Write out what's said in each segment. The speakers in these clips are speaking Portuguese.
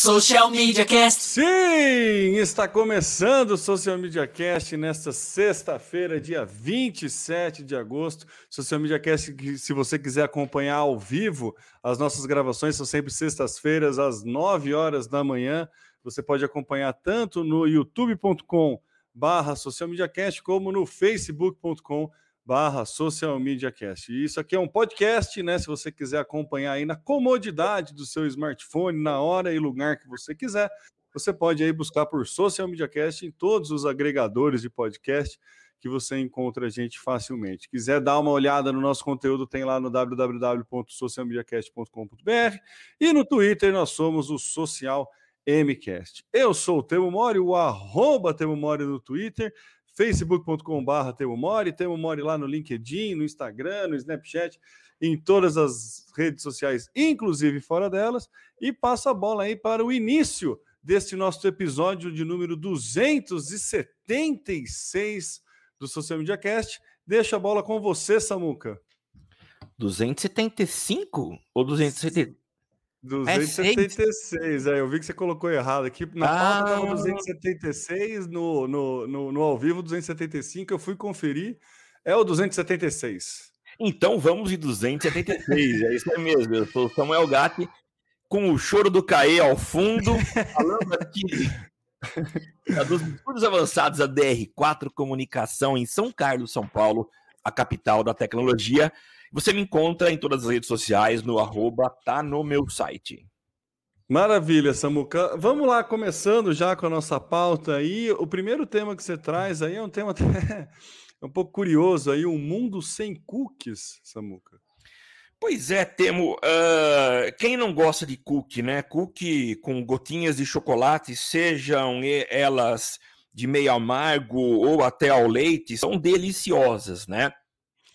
Social Media Cast. Sim, está começando o Social Media Cast nesta sexta-feira, dia 27 de agosto. Social Media Cast, se você quiser acompanhar ao vivo, as nossas gravações são sempre sextas-feiras, às 9 horas da manhã. Você pode acompanhar tanto no youtube.com barra Social Media Cast, como no facebook.com Social Media Cast. E isso aqui é um podcast, né? Se você quiser acompanhar aí na comodidade do seu smartphone, na hora e lugar que você quiser, você pode aí buscar por Social Media Cast em todos os agregadores de podcast que você encontra a gente facilmente. Quiser dar uma olhada no nosso conteúdo, tem lá no www.socialmediacast.com.br e no Twitter nós somos o Social MCast. Eu sou o Temo Mori, o arroba Temo Mori no Twitter facebook.com.br Temo Mori, Temo Mori lá no LinkedIn, no Instagram, no Snapchat, em todas as redes sociais, inclusive fora delas, e passa a bola aí para o início deste nosso episódio de número 276 do Social Media Cast. Deixa a bola com você, Samuca. 275 ou 270? 276, é, eu vi que você colocou errado aqui. Na ah, pauta estava 276, no, no, no, no ao vivo 275, eu fui conferir, é o 276. Então vamos de 276, é isso mesmo. Eu sou Samuel Gatti, com o choro do Caê ao fundo, falando aqui dos estudos avançados da DR4 Comunicação em São Carlos, São Paulo, a capital da tecnologia. Você me encontra em todas as redes sociais no arroba tá no meu site. Maravilha, Samuca. Vamos lá, começando já com a nossa pauta aí. O primeiro tema que você traz aí é um tema até um pouco curioso aí, um mundo sem cookies, Samuca. Pois é, Temo. Uh, quem não gosta de cookie, né? Cookie com gotinhas de chocolate, sejam elas de meio amargo ou até ao leite, são deliciosas, né?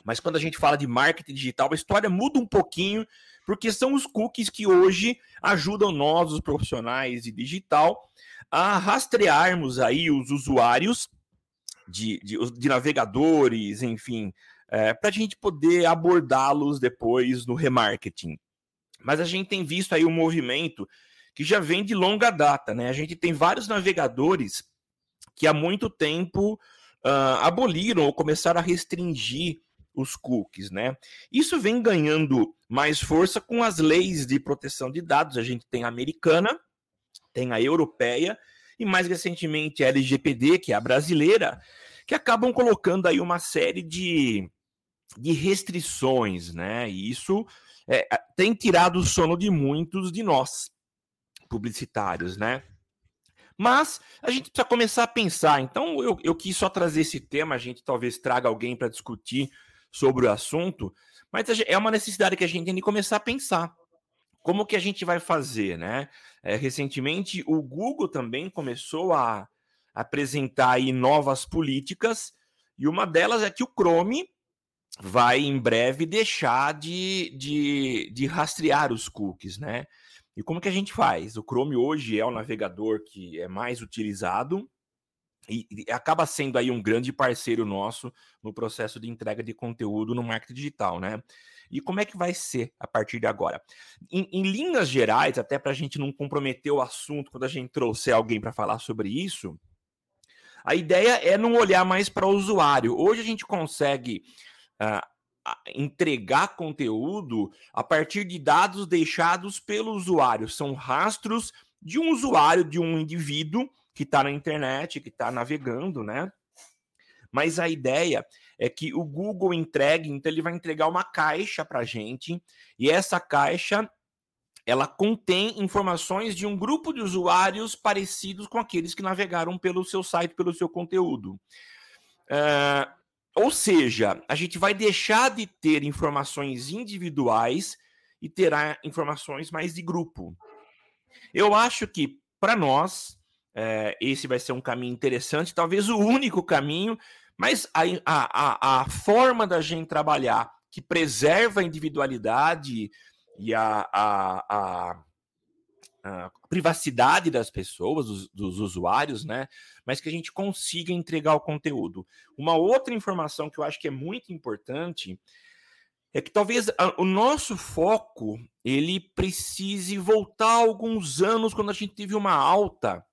Mas quando a gente fala de marketing digital, a história muda um pouquinho, porque são os cookies que hoje ajudam nós, os profissionais de digital, a rastrearmos aí os usuários de, de, de navegadores, enfim, é, para a gente poder abordá-los depois no remarketing. Mas a gente tem visto aí um movimento que já vem de longa data, né? A gente tem vários navegadores que há muito tempo uh, aboliram ou começaram a restringir os cookies, né? Isso vem ganhando mais força com as leis de proteção de dados. A gente tem a americana, tem a europeia e mais recentemente a LGPD, que é a brasileira, que acabam colocando aí uma série de, de restrições, né? E isso é, tem tirado o sono de muitos de nós, publicitários, né? Mas a gente precisa começar a pensar. Então, eu, eu quis só trazer esse tema. A gente talvez traga alguém para discutir sobre o assunto, mas é uma necessidade que a gente tem de começar a pensar. Como que a gente vai fazer, né? É, recentemente, o Google também começou a apresentar aí novas políticas, e uma delas é que o Chrome vai em breve deixar de, de, de rastrear os cookies, né? E como que a gente faz? O Chrome hoje é o navegador que é mais utilizado, e, e, acaba sendo aí um grande parceiro nosso no processo de entrega de conteúdo no marketing digital, né? E como é que vai ser a partir de agora? Em, em linhas gerais, até para a gente não comprometer o assunto quando a gente trouxer alguém para falar sobre isso, a ideia é não olhar mais para o usuário. Hoje a gente consegue uh, entregar conteúdo a partir de dados deixados pelo usuário. São rastros de um usuário, de um indivíduo que está na internet, que está navegando, né? Mas a ideia é que o Google entregue, então ele vai entregar uma caixa para a gente, e essa caixa ela contém informações de um grupo de usuários parecidos com aqueles que navegaram pelo seu site, pelo seu conteúdo. Uh, ou seja, a gente vai deixar de ter informações individuais e terá informações mais de grupo. Eu acho que, para nós, é, esse vai ser um caminho interessante, talvez o único caminho, mas a, a, a forma da gente trabalhar que preserva a individualidade e a, a, a privacidade das pessoas, dos, dos, usuários, né? Mas que a gente consiga entregar o conteúdo. Uma outra informação que eu acho que é muito importante é que talvez a, o nosso foco ele precise voltar alguns anos quando a gente teve uma alta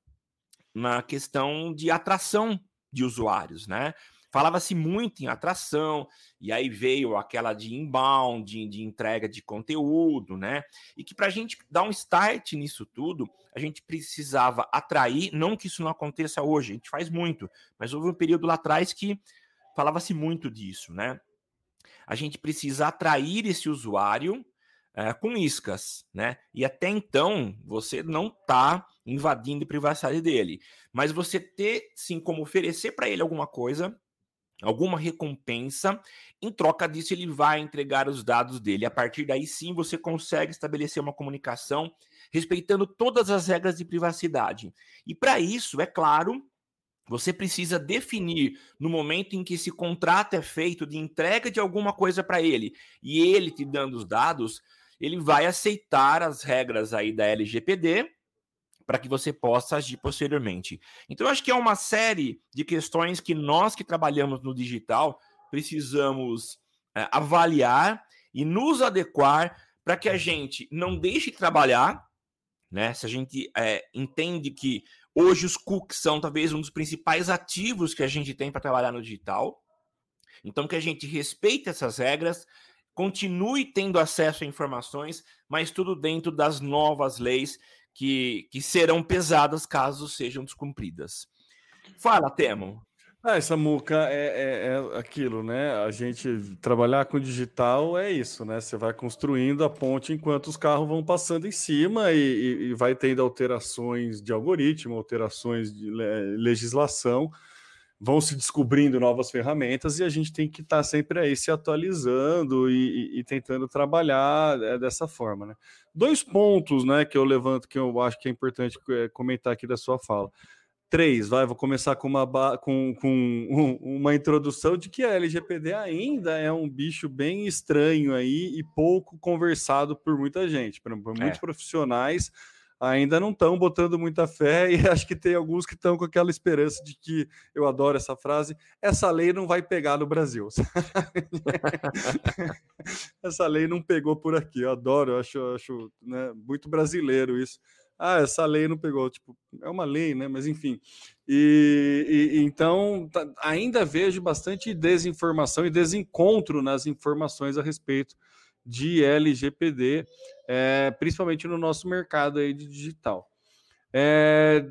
na questão de atração de usuários, né? Falava-se muito em atração, e aí veio aquela de inbound, de, entrega de conteúdo, né? E que para a gente dar um start nisso tudo, a gente precisava atrair, não que isso não aconteça hoje, a gente faz muito, mas houve um período lá atrás que falava-se muito disso, né? A gente precisa atrair esse usuário é, com iscas, né? E até então você não está invadindo a privacidade dele, mas você ter sim como oferecer para ele alguma coisa alguma recompensa. Em troca disso, ele vai entregar os dados dele. A partir daí, sim, você consegue estabelecer uma comunicação respeitando todas as regras de privacidade. E para isso, é claro, você precisa definir no momento em que esse contrato é feito de entrega de alguma coisa para ele e ele te dando os dados, ele vai aceitar as regras aí da LGPD para que você possa agir posteriormente. Então, eu acho que é uma série de questões que nós que trabalhamos no digital precisamos é, avaliar e nos adequar para que a gente não deixe de trabalhar, né? Se a gente é, entende que hoje os cookies são talvez um dos principais ativos que a gente tem para trabalhar no digital, então que a gente respeite essas regras, continue tendo acesso a informações, mas tudo dentro das novas leis que, que serão pesadas caso sejam descumpridas. Fala, Temo. Ah, essa muca é, é, é, aquilo, né? A gente trabalhar com digital é isso, né? Você vai construindo a ponte enquanto os carros vão passando em cima e, e, e vai tendo alterações de algoritmo, alterações de legislação vão se descobrindo novas ferramentas e a gente tem que estar tá sempre aí se atualizando e, e, e, tentando trabalhar é, dessa forma, né? Dois pontos, né, que eu levanto que eu acho que é importante é, comentar aqui da sua fala. Três, vai, vou começar com uma, com, com uma introdução de que a LGPD ainda é um bicho bem estranho aí e pouco conversado por muita gente, por, por muitos é. profissionais ainda não estão botando muita fé e acho que tem alguns que estão com aquela esperança de que eu adoro essa frase, essa lei não vai pegar no Brasil. essa lei não pegou por aqui. Eu adoro, eu acho, acho né, muito brasileiro isso. Ah, essa lei não pegou, tipo, é uma lei, né? Mas enfim. E, e então ainda vejo bastante desinformação e desencontro nas informações a respeito de LGPD, é, principalmente no nosso mercado aí de digital. É,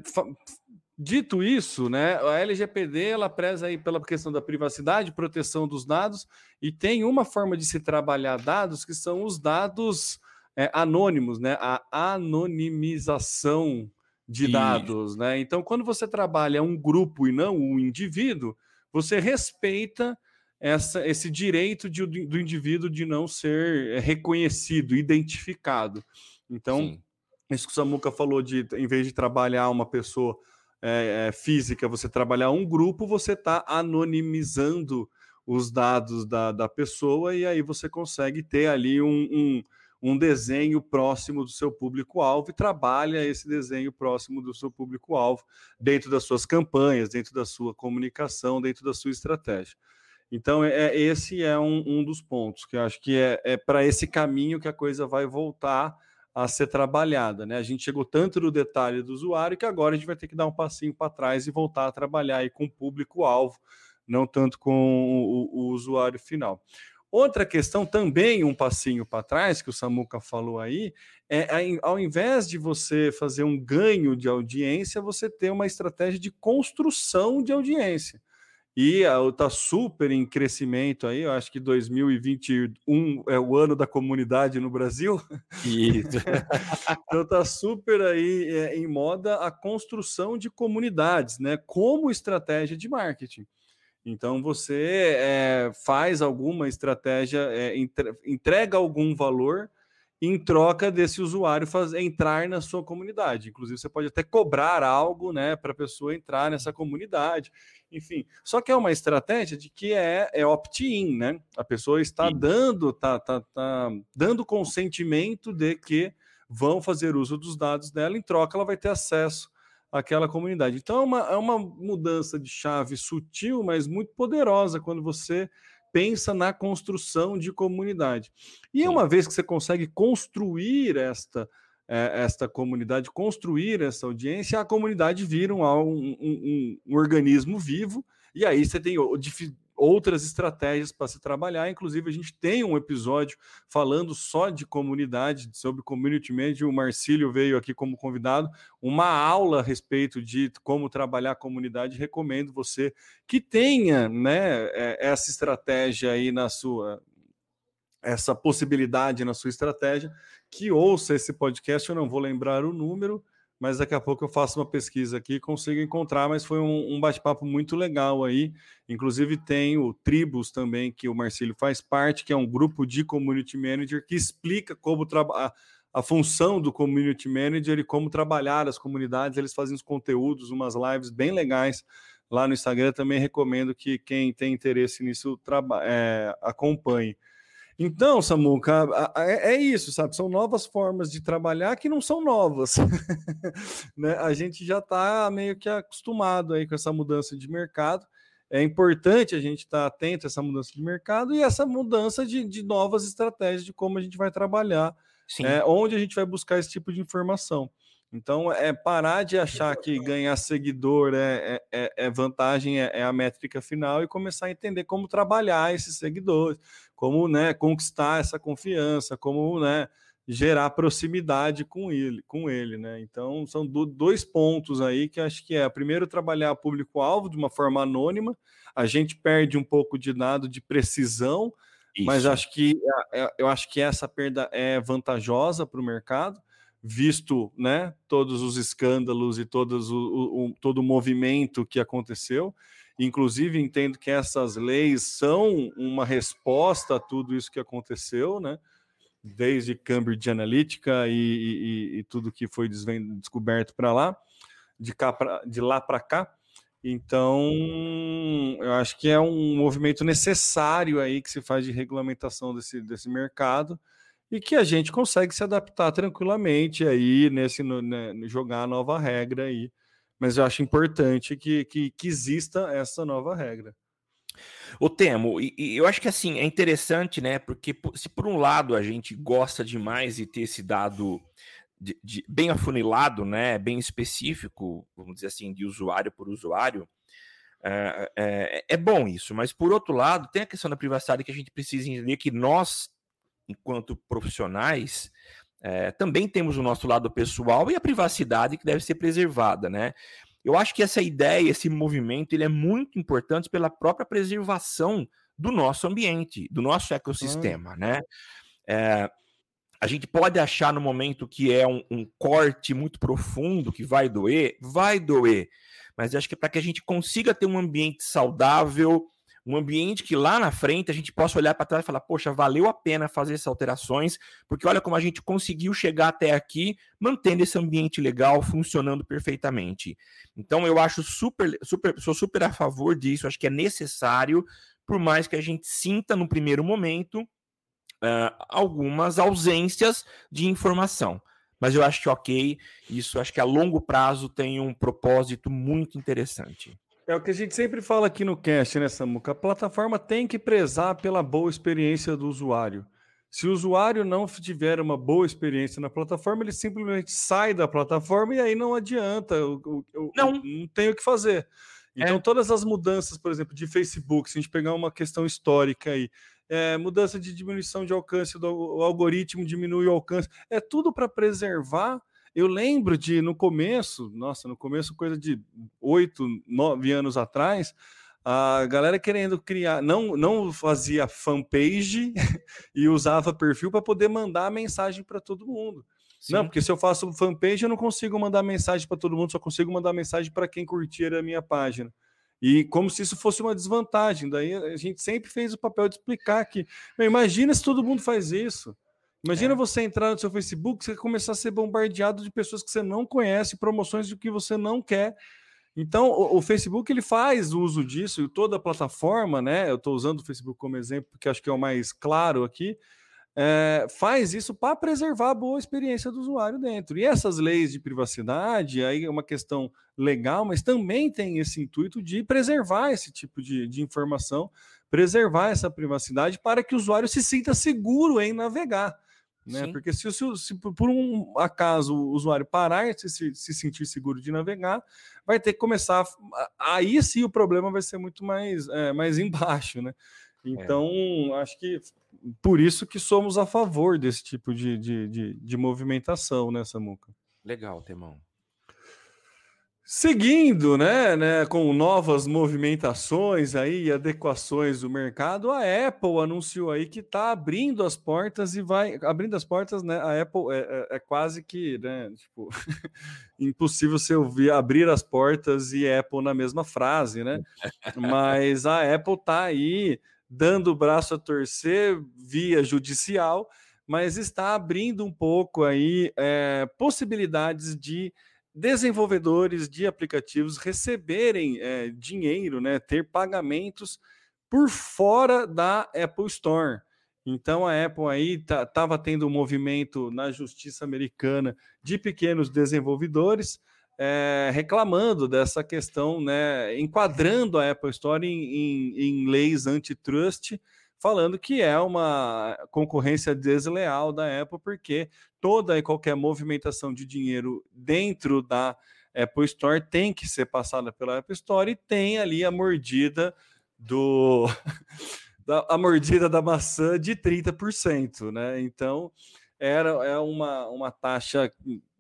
dito isso, né, a LGPD ela preza aí pela questão da privacidade, proteção dos dados e tem uma forma de se trabalhar dados que são os dados é, anônimos, né, a anonimização de e... dados, né? Então, quando você trabalha um grupo e não um indivíduo, você respeita essa, esse direito de, do indivíduo de não ser eh, reconhecido, identificado. Então, Sim. isso que o Samuca falou de, em vez de trabalhar uma pessoa é, é, física, você trabalhar um grupo, você está anonimizando os dados da, da pessoa e aí você consegue ter ali um, um, um desenho próximo do seu público-alvo e trabalha esse desenho próximo do seu público-alvo dentro das suas campanhas, dentro da sua comunicação, dentro da sua estratégia. Então, é, é, esse é um, um, dos pontos que eu acho que é, é para esse caminho que a coisa vai voltar a ser trabalhada. Né? A gente chegou tanto no detalhe do usuário que agora a gente vai ter que dar um passinho para trás e voltar a trabalhar aí com o público-alvo, não tanto com o, o, usuário final. Outra questão, também um passinho para trás, que o Samuca falou aí, é ao invés de você fazer um ganho de audiência, você ter uma estratégia de construção de audiência. E está super em crescimento aí, eu acho que 2021 é o ano da comunidade no Brasil. Isso. então está super aí é, em moda a construção de comunidades, né? Como estratégia de marketing. Então você é, faz alguma estratégia, é, entrega algum valor em troca desse usuário fazer, entrar na sua comunidade. Inclusive, você pode até cobrar algo né, para a pessoa entrar nessa comunidade. Enfim, só que é uma estratégia de que é, é opt-in, né? A pessoa está Sim. dando, tá, tá, tá dando consentimento de que vão fazer uso dos dados dela, em troca ela vai ter acesso àquela comunidade. Então é uma, é uma mudança de chave sutil, mas muito poderosa quando você pensa na construção de comunidade. E uma vez que você consegue construir esta é, esta comunidade, construir essa audiência, a comunidade vira um, um, um, um organismo vivo, e aí você tem outras estratégias para se trabalhar. Inclusive, a gente tem um episódio falando só de comunidade, sobre community manager. O Marcílio veio aqui como convidado, uma aula a respeito de como trabalhar a comunidade. Recomendo você que tenha né, é, essa estratégia aí na sua, essa possibilidade na sua estratégia, que ouça esse podcast. Eu não vou lembrar o número, mas daqui a pouco eu faço uma pesquisa aqui e consigo encontrar. Mas foi um, um bate-papo muito legal aí. Inclusive, tem o Tribus também, que o Marcílio faz parte, que é um grupo de community manager que explica como trabalhar a função do community manager e como trabalhar as comunidades. Eles fazem os conteúdos, umas lives bem legais lá no Instagram. Também recomendo que quem tem interesse nisso é, acompanhe. Então, Samuca, é, é isso, sabe? São novas formas de trabalhar que não são novas. né? A gente já está meio que acostumado aí com essa mudança de mercado. É importante a gente estar tá atento a essa mudança de mercado e essa mudança de, de novas estratégias de como a gente vai trabalhar, é, onde a gente vai buscar esse tipo de informação. Então, é parar de achar que ganhar seguidor é, é, é, é vantagem, é, é, a métrica final e começar a entender como trabalhar esses seguidores, como né, conquistar essa confiança, como né, gerar proximidade com ele, com ele, né? Então, são do, dois pontos aí que acho que é, primeiro, trabalhar público-alvo de uma forma anônima, a gente perde um pouco de dado de precisão, Isso. mas acho que é, eu acho que essa perda é vantajosa para o mercado visto né, todos os escândalos e todos o, o, todo o movimento que aconteceu. Inclusive, entendo que essas leis são uma resposta a tudo isso que aconteceu, né? desde Cambridge Analytica e, e, e tudo que foi descoberto para lá, de, cá pra, de lá para cá. Então, eu acho que é um movimento necessário aí que se faz de regulamentação desse, desse mercado e que a gente consegue se adaptar tranquilamente aí nesse né, jogar a nova regra aí. Mas eu acho importante que, que, que exista essa nova regra. O Temo, e, e, eu acho que assim é interessante, né? Porque se por um lado a gente gosta demais de ter esse dado de, de, bem afunilado, né? Bem específico, vamos dizer assim, de usuário por usuário, é, é, é bom isso. Mas por outro lado, tem a questão da privacidade que a gente precisa entender que nós enquanto profissionais, é, também temos o nosso lado pessoal e a privacidade que deve ser preservada, né? Eu acho que essa ideia, esse movimento, ele é muito importante pela própria preservação do nosso ambiente, do nosso ecossistema, hum. né? É, a gente pode achar no momento que é um, um, corte muito profundo, que vai doer, vai doer, mas acho que para que a gente consiga ter um ambiente saudável, um ambiente que lá na frente a gente possa olhar para trás e falar, poxa, valeu a pena fazer essas alterações, porque olha como a gente conseguiu chegar até aqui, mantendo esse ambiente legal, funcionando perfeitamente. Então eu acho super, super, sou super a favor disso, acho que é necessário, por mais que a gente sinta no primeiro momento uh, algumas ausências de informação. Mas eu acho que ok, isso acho que a longo prazo tem um propósito muito interessante. É o que a gente sempre fala aqui no cast, né, Samuca? A plataforma tem que prezar pela boa experiência do usuário. Se o usuário não tiver uma boa experiência na plataforma, ele simplesmente sai da plataforma e aí não adianta, eu, eu, não. não tem o que fazer. Então, é. todas as mudanças, por exemplo, de Facebook, se a gente pegar uma questão histórica aí, é, mudança de diminuição de alcance, do, o algoritmo diminui o alcance, é tudo para preservar eu lembro de, no começo, nossa, no começo, coisa de oito, nove anos atrás, a galera querendo criar, não, não fazia fanpage e usava perfil para poder mandar mensagem para todo mundo. Sim. Não, porque se eu faço fanpage, eu não consigo mandar mensagem para todo mundo, só consigo mandar mensagem para quem curtir a minha página. E como se isso fosse uma desvantagem. Daí a gente sempre fez o papel de explicar que, imagina se todo mundo faz isso. Imagina é. você entrar no seu Facebook, você começar a ser bombardeado de pessoas que você não conhece, promoções de que você não quer. Então, o, o Facebook ele faz uso disso, e toda a plataforma, né? Eu estou usando o Facebook como exemplo, porque acho que é o mais claro aqui. É, faz isso para preservar a boa experiência do usuário dentro. E essas leis de privacidade, aí é uma questão legal, mas também tem esse intuito de preservar esse tipo de, de informação preservar essa privacidade para que o usuário se sinta seguro em navegar. Né? Porque se, se, se, por um acaso o usuário parar de se, se, sentir seguro de navegar, vai ter que começar. Aí sim o problema vai ser muito mais, é, mais embaixo, né? É. Então, é. acho que por isso que somos a favor desse tipo de, de, de, de movimentação, né, Samuca? Legal, Temão. Seguindo, né, né, com novas movimentações aí e adequações do mercado, a Apple anunciou aí que está abrindo as portas e vai abrindo as portas, né? A Apple é, é, é quase que, né, tipo, impossível você ouvir abrir as portas e Apple na mesma frase, né? Mas a Apple está aí dando o braço a torcer via judicial, mas está abrindo um pouco aí é, possibilidades de desenvolvedores de aplicativos receberem é, dinheiro, né, ter pagamentos por fora da Apple Store. Então a Apple aí estava tendo um movimento na justiça americana de pequenos desenvolvedores é, reclamando dessa questão, né, enquadrando a Apple Store em, em, em leis antitrust, falando que é uma concorrência desleal da Apple, porque toda e qualquer movimentação de dinheiro dentro da Apple Store tem que ser passada pela Apple Store e tem ali a mordida do da, a mordida da maçã de 30%, né? Então era é uma, uma taxa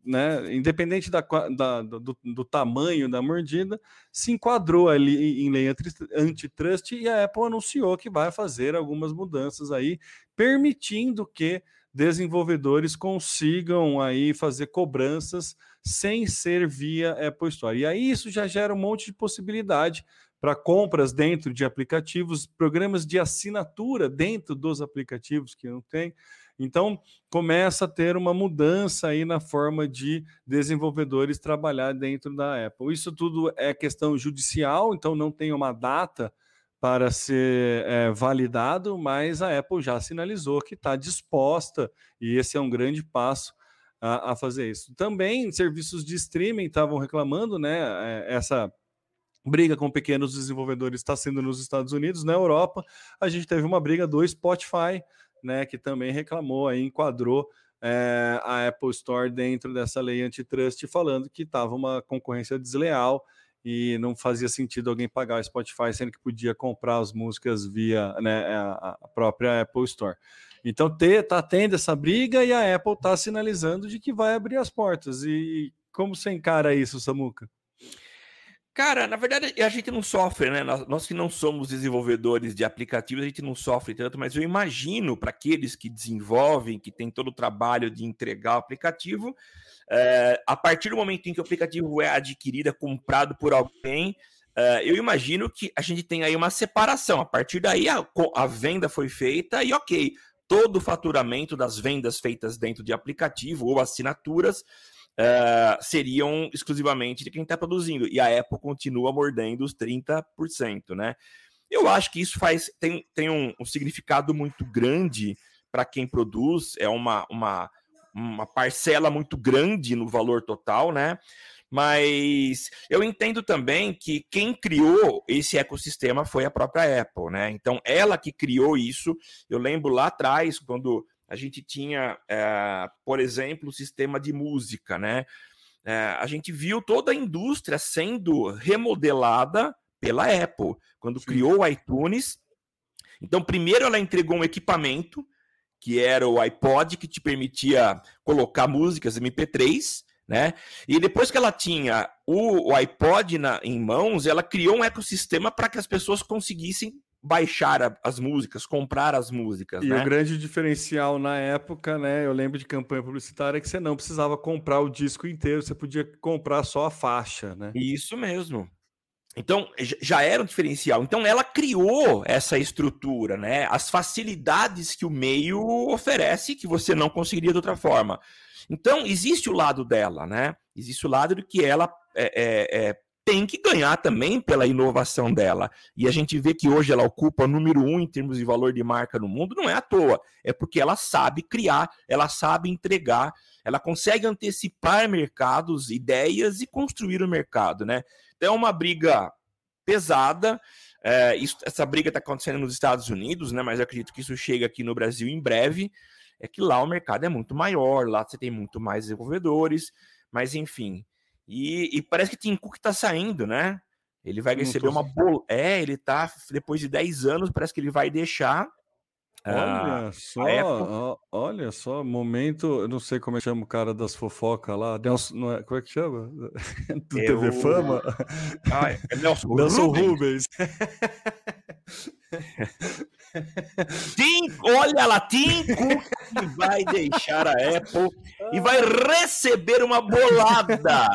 né, independente da, da do, do, tamanho da mordida, se enquadrou ali em lei antitrust e a Apple anunciou que vai fazer algumas mudanças aí, permitindo que desenvolvedores consigam aí fazer cobranças sem ser via Apple Store. E aí isso já gera um monte de possibilidade para compras dentro de aplicativos, programas de assinatura dentro dos aplicativos que não tem. Então, começa a ter uma mudança aí na forma de desenvolvedores trabalhar dentro da Apple. Isso tudo é questão judicial, então não tem uma data para ser é, validado, mas a Apple já sinalizou que está disposta, e esse é um grande passo a, a, fazer isso. Também serviços de streaming estavam reclamando, né? É, essa briga com pequenos desenvolvedores está sendo nos Estados Unidos, na Europa, a gente teve uma briga do Spotify né, que também reclamou, aí, enquadrou é, a Apple Store dentro dessa lei antitrust, falando que estava uma concorrência desleal e não fazia sentido alguém pagar o Spotify, sendo que podia comprar as músicas via né, a, a própria Apple Store. Então está tendo essa briga e a Apple está sinalizando de que vai abrir as portas. E como você encara isso, Samuca? Cara, na verdade, a gente não sofre, né? Nós, nós, que não somos desenvolvedores de aplicativos, a gente não sofre tanto, mas eu imagino para aqueles que desenvolvem, que tem todo o trabalho de entregar o aplicativo, é, a partir do momento em que o aplicativo é adquirido, é comprado por alguém, é, eu imagino que a gente tem aí uma separação. A partir daí, a, a venda foi feita e, ok, todo o faturamento das vendas feitas dentro de aplicativo ou assinaturas uh, seriam exclusivamente de quem está produzindo. E a Apple continua mordendo os 30%, né? Eu acho que isso faz tem, tem um, um significado muito grande para quem produz, é uma, uma, uma parcela muito grande no valor total, né? Mas eu entendo também que quem criou esse ecossistema foi a própria Apple, né? Então, ela que criou isso. Eu lembro lá atrás, quando a gente tinha, é, por exemplo, o sistema de música, né? É, a gente viu toda a indústria sendo remodelada pela Apple quando Sim. criou o iTunes. Então, primeiro ela entregou um equipamento que era o iPod que te permitia colocar músicas MP3, né? E depois que ela tinha o, o iPod na, em mãos, ela criou um ecossistema para que as pessoas conseguissem baixar a, as músicas, comprar as músicas. E né? o grande diferencial na época, né? Eu lembro de campanha publicitária que você não precisava comprar o disco inteiro, você podia comprar só a faixa, né? Isso mesmo. Então, já era um diferencial. Então, ela criou essa estrutura, né? As facilidades que o meio oferece que você não conseguiria de outra forma. Então, existe o lado dela, né? Existe o lado de que ela é, é, é tem que ganhar também pela inovação dela. E a gente vê que hoje ela ocupa número um em termos de valor de marca no mundo, não é à toa. É porque ela sabe criar, ela sabe entregar, ela consegue antecipar mercados, ideias e construir o mercado, né? Então é uma briga pesada. É, isso, essa briga está acontecendo nos Estados Unidos, né? Mas eu acredito que isso chega aqui no Brasil em breve. É que lá o mercado é muito maior, lá você tem muito mais desenvolvedores, mas enfim. E, e parece que Tim Cook está saindo, né? Ele vai receber uma bola. É, ele tá, depois de 10 anos, parece que ele vai deixar Olha ah, só, olha só, momento, eu não sei como é que chama o cara das fofocas lá, Nelson, é, como é que chama? Do eu... TV Fama? Ah, é Nelson, Nelson Rubens. Tim, olha lá, Tim Cook vai deixar a Apple e vai receber uma bolada.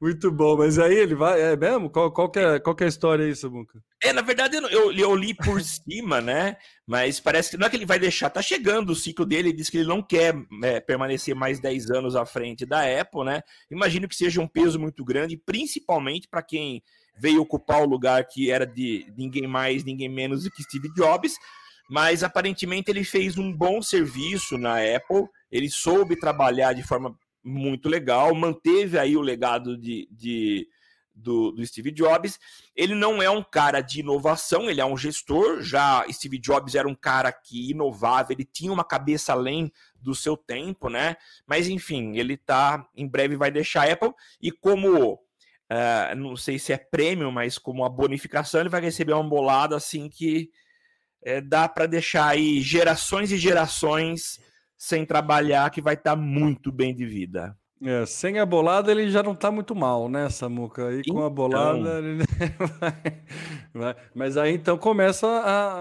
Muito bom, mas aí ele vai, é mesmo? Qual, qual, que, é, qual que é a história aí, Samuca? É, na verdade eu, eu, eu, li por cima, né? Mas parece que não é que ele vai deixar, tá chegando o ciclo dele, ele diz que ele não quer é, permanecer mais 10 anos à frente da Apple, né? Imagino que seja um peso muito grande, principalmente para quem veio ocupar o lugar que era de ninguém mais, ninguém menos do que Steve Jobs. Mas aparentemente ele fez um bom serviço na Apple, ele soube trabalhar de forma muito legal, manteve aí o legado de, de do, do, Steve Jobs. Ele não é um cara de inovação, ele é um gestor. Já Steve Jobs era um cara que inovava, ele tinha uma cabeça além do seu tempo, né? Mas enfim, ele tá em breve vai deixar a Apple e como uh, não sei se é prêmio, mas como a bonificação, ele vai receber uma bolada assim que é, dá para deixar aí gerações e gerações sem trabalhar que vai estar tá muito bem de vida. É, sem a bolada ele já não está muito mal, né, Samuca? Aí com então... a bolada ele vai, vai. Mas aí então começa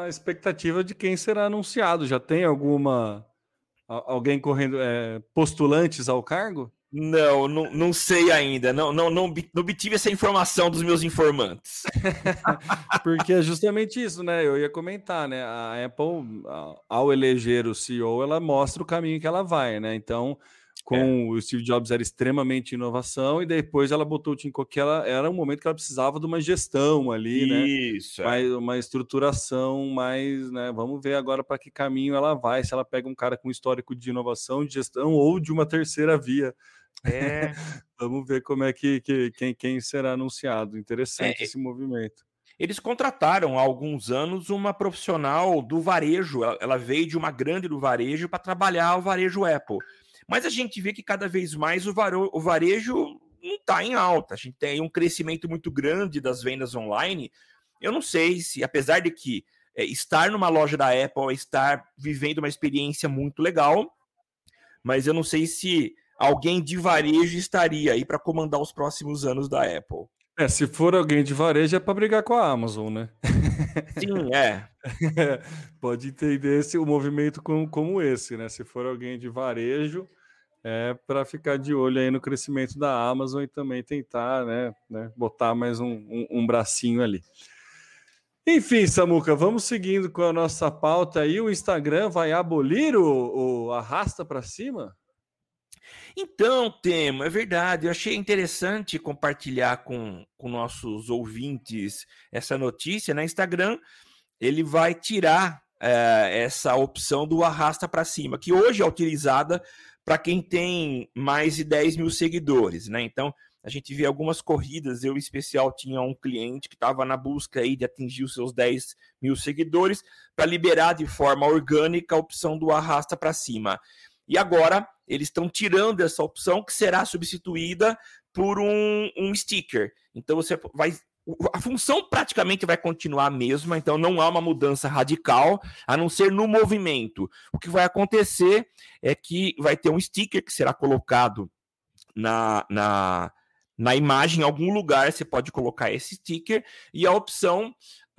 a expectativa de quem será anunciado. Já tem alguma alguém correndo é, postulantes ao cargo? Não, não, não sei ainda. Não, não, não, não obtive essa informação dos meus informantes. Porque é justamente isso, né? Eu ia comentar, né? A Apple, ao eleger o CEO, ela mostra o caminho que ela vai, né? Então, com é. o Steve Jobs era extremamente inovação e depois ela botou o Tim Cook que ela era um momento que ela precisava de uma gestão ali, né? Isso, né? Mais, uma estruturação mais, né? Vamos ver agora para que caminho ela vai, se ela pega um cara com histórico de inovação, de gestão ou de uma terceira via é. Vamos ver como é que, que quem, quem será anunciado. Interessante é, esse movimento. Eles contrataram há alguns anos uma profissional do varejo. Ela veio de uma grande do varejo para trabalhar o varejo Apple. Mas a gente vê que cada vez mais o, varo, o varejo não está em alta. A gente tem um crescimento muito grande das vendas online. Eu não sei se, apesar de que é, estar numa loja da Apple é estar vivendo uma experiência muito legal, mas eu não sei se alguém de varejo estaria aí para comandar os próximos anos da Apple. É, se for alguém de varejo é para brigar com a Amazon, né? Sim, é. Pode entender esse, o movimento como, como esse, né? Se for alguém de varejo, é para ficar de olho aí no crescimento da Amazon e também tentar, né, né botar mais um, um, um bracinho ali. Enfim, Samuca, vamos seguindo com a nossa pauta aí. O Instagram vai abolir o, o arrasta para cima? Então, Temo, é verdade. Eu achei interessante compartilhar com, com nossos ouvintes essa notícia. Na Instagram, ele vai tirar é, essa opção do arrasta para cima, que hoje é utilizada para quem tem mais de 10 mil seguidores, né? Então, a gente vê algumas corridas. Eu, em especial, tinha um cliente que estava na busca aí de atingir os seus 10 mil seguidores para liberar de forma orgânica a opção do arrasta para cima. E agora eles estão tirando essa opção que será substituída por um, um sticker. Então você vai a função praticamente vai continuar a mesma, então não há uma mudança radical, a não ser no movimento. O que vai acontecer é que vai ter um sticker que será colocado na, na, na imagem, em algum lugar você pode colocar esse sticker, e a opção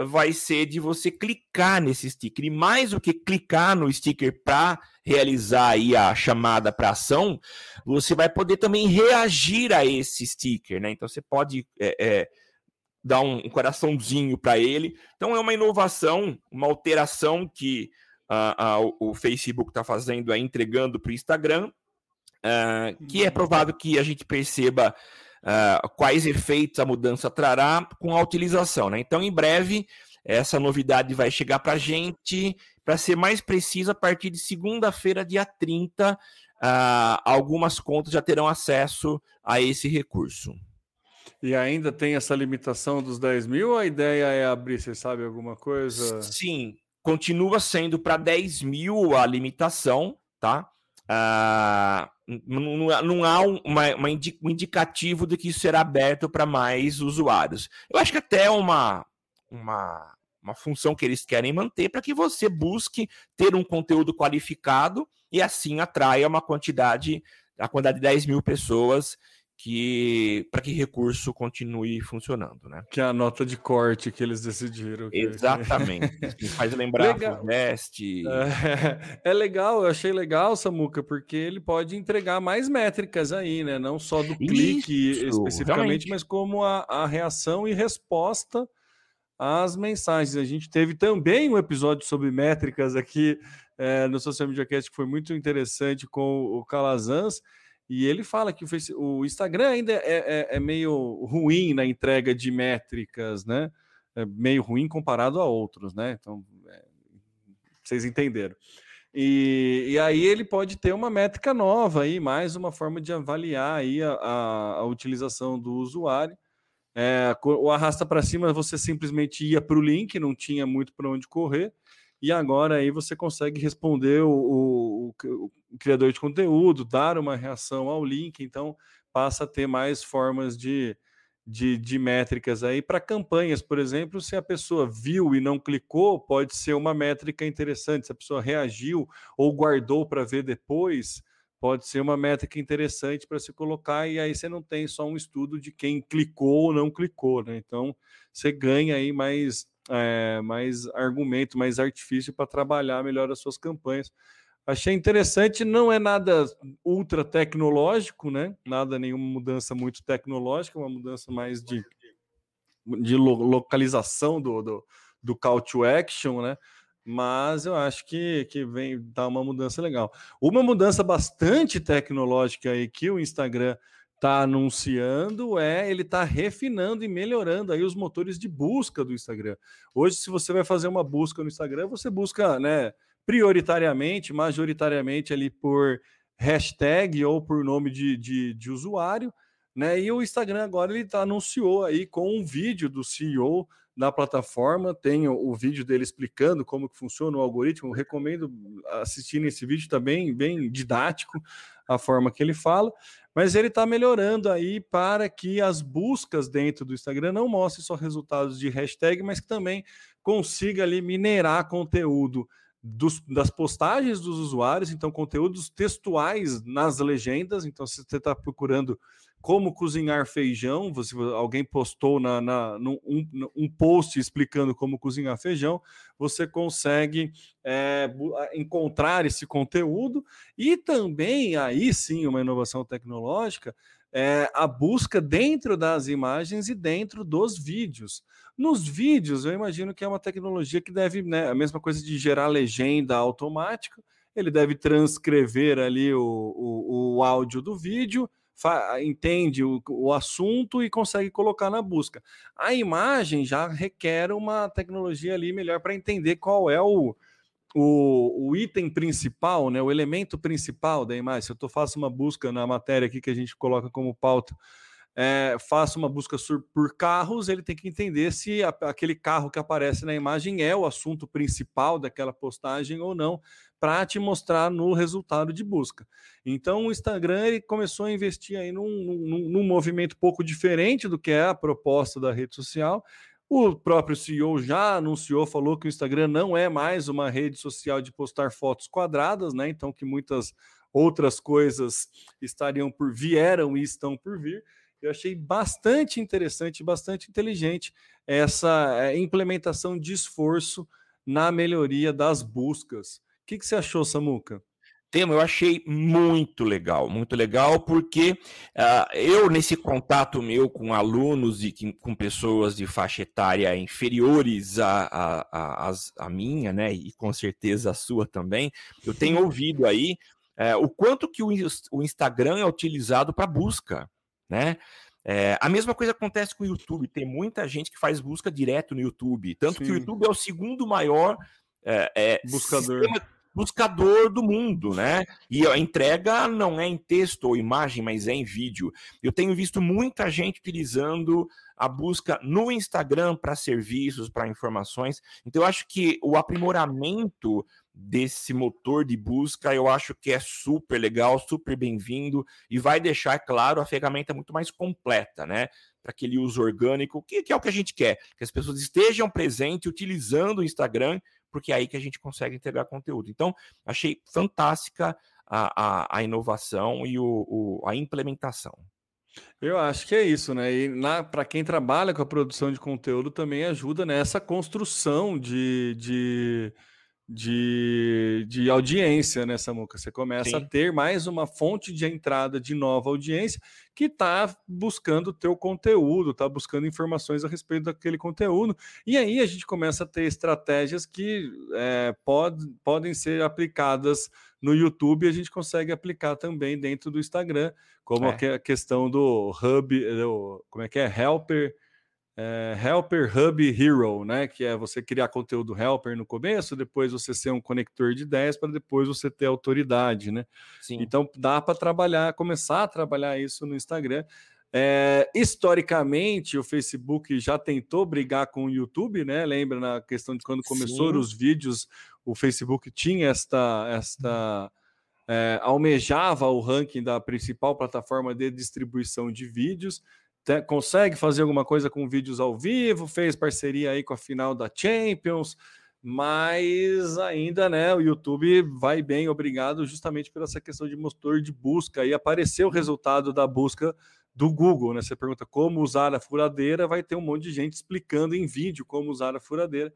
vai ser de você clicar nesse sticker. E mais do que clicar no sticker para realizar aí a chamada para ação, você vai poder também reagir a esse sticker, né? Então você pode é, é, dar um, coraçãozinho para ele. Então é uma inovação, uma alteração que uh, uh, o Facebook está fazendo, é entregando para o Instagram, uh, que é provável que a gente perceba uh, quais efeitos a mudança trará com a utilização. Né? Então, em breve, essa novidade vai chegar para a gente. Para ser mais preciso, a partir de segunda-feira, dia 30, uh, ah, algumas contas já terão acesso a esse recurso. E ainda tem essa limitação dos 10 mil a ideia é abrir, você sabe alguma coisa? Sim, continua sendo para 10 mil a limitação, tá? Ah, não, não, há uma, uma indi, um indicativo de que isso será aberto para mais usuários. Eu acho que até uma, uma, uma função que eles querem manter para que você busque ter um conteúdo qualificado e assim atraia uma quantidade, a quantidade de 10 mil pessoas que para que recurso continue funcionando, né? Que é a nota de corte que eles decidiram. Que... Exatamente. faz lembrar legal. Veste. É, é, legal, eu achei legal, Samuca, porque ele pode entregar mais métricas aí, né? Não só do clique Isso, especificamente, realmente. mas como a, a reação e resposta às mensagens. A gente teve também um episódio sobre métricas aqui é, no Social Media Cast que foi muito interessante com o Calazans. E ele fala que o, face, o Instagram ainda é, é, é, meio ruim na entrega de métricas, né? É meio ruim comparado a outros, né? Então, é, vocês entenderam. E, e, aí ele pode ter uma métrica nova aí, mais uma forma de avaliar aí a, a, a utilização do usuário. É, o arrasta para cima, você simplesmente ia para o link, não tinha muito para onde correr e agora aí você consegue responder o, o, o, criador de conteúdo, dar uma reação ao link, então passa a ter mais formas de, de, de métricas aí para campanhas, por exemplo, se a pessoa viu e não clicou, pode ser uma métrica interessante, se a pessoa reagiu ou guardou para ver depois, pode ser uma métrica interessante para se colocar, e aí você não tem só um estudo de quem clicou ou não clicou, né? Então você ganha aí mais é, mais argumento, mais artifício para trabalhar melhor as suas campanhas. Achei interessante, não é nada ultra tecnológico, né? Nada, nenhuma mudança muito tecnológica, uma mudança mais de, de localização do, do, do call to action, né? Mas eu acho que, que vem dar uma mudança legal. Uma mudança bastante tecnológica aí que o Instagram está anunciando é ele está refinando e melhorando aí os motores de busca do Instagram. Hoje, se você vai fazer uma busca no Instagram, você busca, né, prioritariamente, majoritariamente ali por hashtag ou por nome de, de, de usuário, né? E o Instagram agora ele tá, anunciou aí com um vídeo do CEO da plataforma, tem o, o, vídeo dele explicando como que funciona o algoritmo. Eu recomendo assistir esse vídeo, tá bem, bem didático a forma que ele fala mas ele está melhorando aí para que as buscas dentro do Instagram não mostrem só resultados de hashtag, mas que também consiga ali minerar conteúdo dos, das postagens dos usuários, então conteúdos textuais nas legendas. Então, se você está procurando como cozinhar feijão, você, alguém postou na, na num, um, um, post explicando como cozinhar feijão, você consegue é, encontrar esse conteúdo e também, aí sim, uma inovação tecnológica, é, a busca dentro das imagens e dentro dos vídeos. Nos vídeos, eu imagino que é uma tecnologia que deve, né, a mesma coisa de gerar legenda automática, ele deve transcrever ali o, o, o áudio do vídeo, entende o, o assunto e consegue colocar na busca. A imagem já requer uma tecnologia ali melhor para entender qual é o, o, o, item principal, né, o elemento principal da imagem. Se eu tô, faço uma busca na matéria aqui que a gente coloca como pauta, é, faço uma busca por carros, ele tem que entender se a, aquele carro que aparece na imagem é o assunto principal daquela postagem ou não, para te mostrar no resultado de busca. Então, o Instagram ele começou a investir aí num, num, num movimento pouco diferente do que é a proposta da rede social. O próprio CEO já anunciou, falou que o Instagram não é mais uma rede social de postar fotos quadradas, né? Então, que muitas outras coisas estariam por vieram e estão por vir. Eu achei bastante interessante, bastante inteligente essa eh, implementação de esforço na melhoria das buscas que, que você achou, Samuca? Tema, eu achei muito legal, muito legal, porque uh, eu, nesse contato meu com alunos e com pessoas de faixa etária inferiores a, a, a, a minha, né, e com certeza a sua também, eu tenho ouvido aí uh, o quanto que o, o Instagram é utilizado para busca, né? É, a mesma coisa acontece com o YouTube. Tem muita gente que faz busca direto no YouTube. Tanto Sim. que o YouTube é o segundo maior é, é, buscador. Buscador do mundo, né? E a entrega não é em texto ou imagem, mas é em vídeo. Eu tenho visto muita gente utilizando a busca no Instagram para serviços, para informações. Então, eu acho que o aprimoramento desse motor de busca, eu acho que é super legal, super bem-vindo e vai deixar, claro, a ferramenta muito mais completa, né? Para aquele uso orgânico, que, que, é o que a gente quer, que as pessoas estejam presentes utilizando o Instagram, porque é aí que a gente consegue integrar conteúdo. Então, achei fantástica a, a, a inovação e o, o, a implementação. Eu acho que é isso, né? E para quem trabalha com a produção de conteúdo também ajuda nessa construção de, de de, de audiência, né, Samuca? Você começa Sim. a ter mais uma fonte de entrada de nova audiência que está buscando o teu conteúdo, está buscando informações a respeito daquele conteúdo. E aí a gente começa a ter estratégias que é, pod, podem ser aplicadas no YouTube e a gente consegue aplicar também dentro do Instagram, como é. a questão do hub, do, como é que é? Helper é, Helper Hub Hero, né? Que é você criar conteúdo Helper no começo, depois você ser um conector de ideias para depois você ter autoridade, né? Sim. Então dá para trabalhar, começar a trabalhar isso no Instagram. É, historicamente, o Facebook já tentou brigar com o YouTube, né? Lembra na questão de quando começaram os vídeos, o Facebook tinha esta, esta é, almejava o ranking da principal plataforma de distribuição de vídeos consegue fazer alguma coisa com vídeos ao vivo, fez parceria aí com a final da Champions, mas ainda, né, o YouTube vai bem, obrigado, justamente por essa questão de motor de busca e apareceu o resultado da busca do Google, né? Você pergunta como usar a furadeira, vai ter um monte de gente explicando em vídeo como usar a furadeira.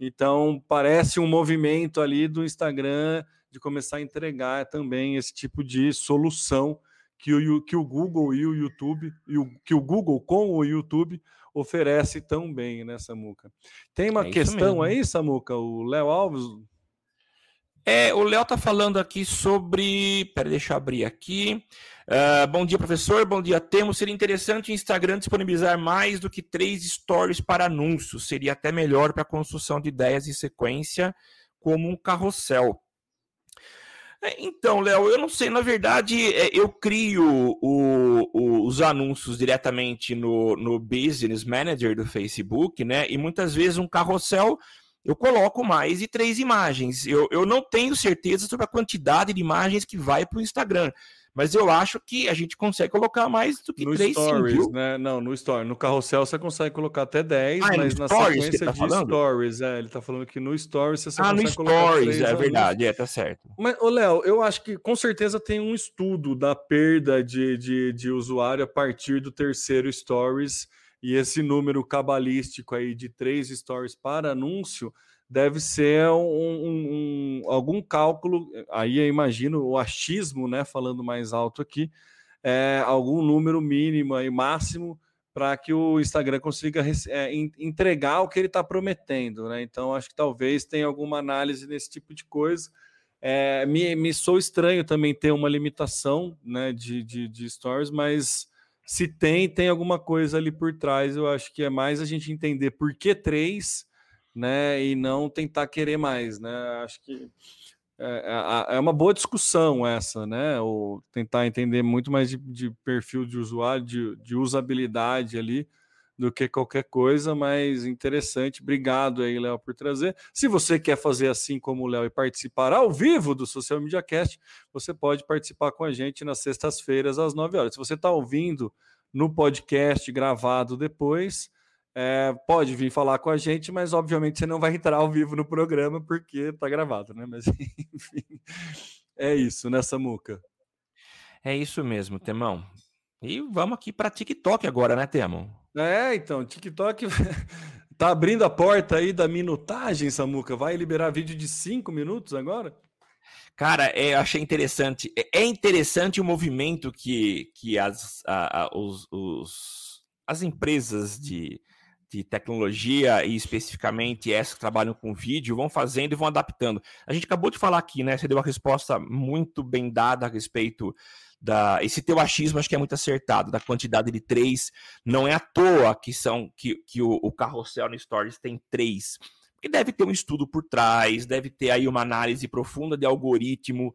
Então, parece um movimento ali do Instagram de começar a entregar também esse tipo de solução que o, que o Google e o YouTube, e o, que o Google com o YouTube oferece tão bem, né, Samuca? Tem uma é questão aí, Samuca, o Léo Alves. É, o Léo tá falando aqui sobre. Pera, deixa eu abrir aqui. Uh, bom dia, professor. Bom dia, Temos. Seria interessante o Instagram disponibilizar mais do que três stories para anúncios. Seria até melhor para a construção de ideias em sequência, como um carrossel. É, então, Léo, eu não sei. Na verdade, é, eu crio o, o, os anúncios diretamente no, no Business Manager do Facebook, né? E muitas vezes um carrossel eu coloco mais de três imagens. Eu, eu não tenho certeza sobre a quantidade de imagens que vai para o Instagram. Mas eu acho que a gente consegue colocar mais do que no 3, stories, sim, né? Não, no story. No carrossel você consegue colocar até 10, ah, é mas na sequência tá de falando? stories, é, ele tá falando que no stories você ah, consegue no colocar stories, é verdade, é, tá certo. Mas, ô Léo, eu acho que com certeza tem um estudo da perda de, de, de usuário a partir do terceiro stories e esse número cabalístico aí de três stories para anúncio deve ser um, um, um, algum cálculo, aí eu imagino o achismo, né, falando mais alto aqui, é, algum número mínimo e máximo para que o Instagram consiga é, entregar o que ele está prometendo, né? Então acho que talvez tenha alguma análise nesse tipo de coisa. É, me, me sou estranho também ter uma limitação né, de, de, de stories, mas se tem, tem alguma coisa ali por trás. Eu acho que é mais a gente entender por que três né? E não tentar querer mais, né? Acho que é, é, uma boa discussão essa, né? Ou tentar entender muito mais de, de perfil de usuário, de, de, usabilidade ali, do que qualquer coisa, mas interessante. Obrigado aí, Léo, por trazer. Se você quer fazer assim como o Léo e participar ao vivo do Social Media Cast, você pode participar com a gente nas sextas-feiras às 9 horas. Se você está ouvindo no podcast gravado depois, é, pode vir falar com a gente, mas obviamente você não vai entrar ao vivo no programa porque tá gravado, né? Mas enfim, é isso, né, Samuca? É isso mesmo, Temão. E vamos aqui para TikTok agora, né, Temo? É, então, TikTok tá abrindo a porta aí da minutagem, Samuca. Vai liberar vídeo de cinco minutos agora? Cara, é, eu achei interessante. É, é interessante o movimento que, que as, a, a, os, os, as empresas de, de tecnologia e especificamente essas que trabalham com vídeo vão fazendo e vão adaptando. A gente acabou de falar aqui, né? Você deu uma resposta muito bem dada a respeito da esse teu achismo acho que é muito acertado da quantidade de três não é à toa que são que, que o, o carrossel no Stories tem três Porque deve ter um estudo por trás, deve ter aí uma análise profunda de algoritmo uh,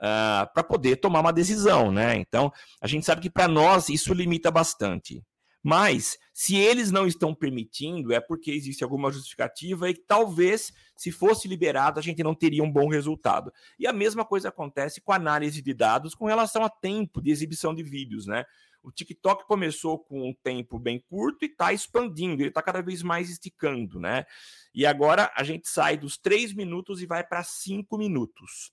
ah, para poder tomar uma decisão, né? Então, a gente sabe que para nós isso limita bastante. Mas, se eles não estão permitindo, é porque existe alguma justificativa e talvez, se fosse liberado, a gente não teria um bom resultado. E a mesma coisa acontece com a análise de dados com relação a tempo de exibição de vídeos, né? O TikTok começou com um tempo bem curto e está expandindo, ele está cada vez mais esticando, né? E agora a gente sai dos três minutos e vai para cinco minutos.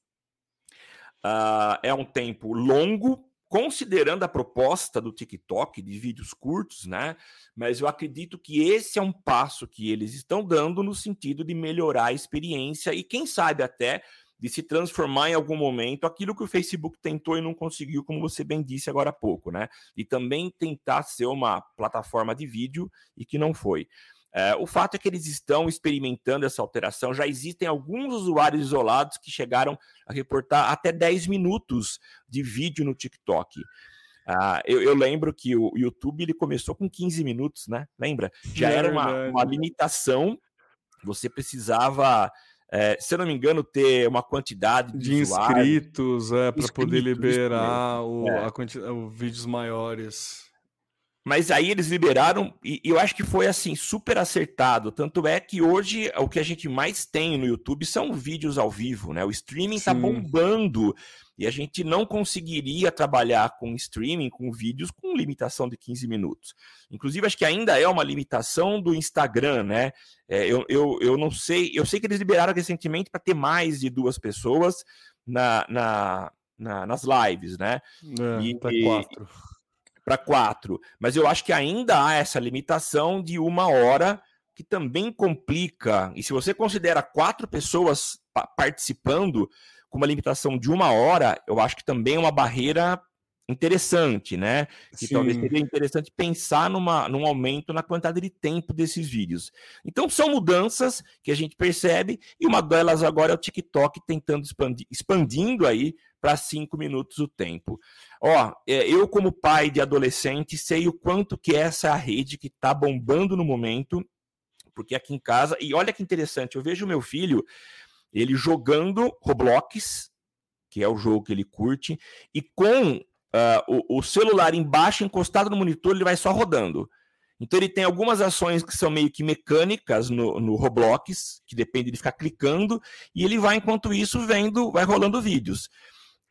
Uh, é um tempo longo, considerando a proposta do TikTok de vídeos curtos, né? Mas eu acredito que esse é um passo que eles estão dando no sentido de melhorar a experiência e, quem sabe, até de se transformar em algum momento aquilo que o Facebook tentou e não conseguiu, como você bem disse agora há pouco, né? E também tentar ser uma plataforma de vídeo e que não foi. É, o fato é que eles estão experimentando essa alteração. Já existem alguns usuários isolados que chegaram a reportar até 10 minutos de vídeo no TikTok. Uh, eu, eu, lembro que o YouTube ele começou com 15 minutos, né? Lembra? Já era uma, uma limitação. Você precisava é, se eu não me engano, ter uma quantidade de, de inscritos é, para poder liberar o, é. a quantidade, os vídeos maiores. Mas aí eles liberaram, e eu acho que foi assim, super acertado. Tanto é que hoje o que a gente mais tem no YouTube são vídeos ao vivo, né? O streaming está bombando. E a gente não conseguiria trabalhar com streaming, com vídeos, com limitação de 15 minutos. Inclusive, acho que ainda é uma limitação do Instagram, né? É, eu, eu, eu não sei, eu sei que eles liberaram recentemente para ter mais de duas pessoas na, na, na nas lives, né? É, e, tá quatro para quatro. Mas eu acho que ainda há essa limitação de uma hora que também complica. E se você considera quatro pessoas participando com uma limitação de uma hora, eu acho que também é uma barreira interessante, né? Que talvez seria interessante pensar numa, num aumento na quantidade de tempo desses vídeos. Então são mudanças que a gente percebe, e uma delas agora é o TikTok tentando expandir, expandindo aí para cinco minutos o tempo. Ó, é, eu como pai de adolescente sei o quanto que essa é a rede que está bombando no momento, porque aqui em casa, e olha que interessante, eu vejo meu filho, ele jogando Roblox, que é o jogo que ele curte, e com uh, o, o, celular embaixo, encostado no monitor, ele vai só rodando. Então ele tem algumas ações que são meio que mecânicas no, no Roblox, que depende de ficar clicando, e ele vai, enquanto isso, vendo, vai rolando vídeos.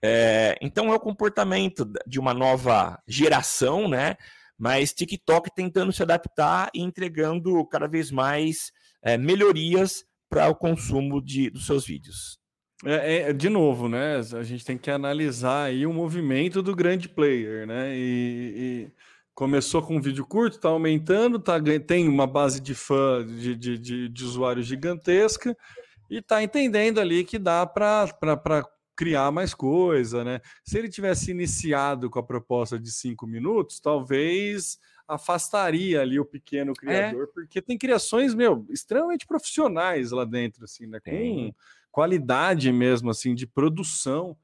É, então é o comportamento de uma nova geração, né? Mas TikTok tentando se adaptar e entregando cada vez mais é, melhorias para o consumo de, dos seus vídeos. É, é, de novo, né? A gente tem que analisar aí o movimento do grande player, né? E, e começou com um vídeo curto, está aumentando, tá, tem uma base de fã, de, de, de, de usuários gigantesca, e está entendendo ali que dá para criar mais coisa, né? Se ele tivesse iniciado com a proposta de cinco minutos, talvez afastaria ali o pequeno é. criador, é. porque tem criações, meu, extremamente profissionais lá dentro, assim, né? Com qualidade mesmo, assim, de produção.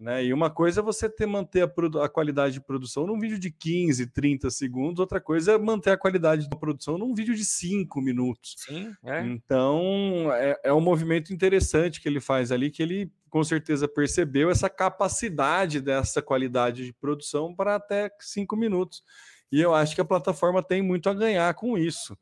Né? E uma coisa é você ter manter a, a, qualidade de produção num vídeo de 15, 30 segundos, outra coisa é manter a qualidade da produção num vídeo de 5 minutos. Sim, é. Então é, é um movimento interessante que ele faz ali, que ele com certeza percebeu essa capacidade dessa qualidade de produção para até 5 minutos. E eu acho que a plataforma tem muito a ganhar com isso.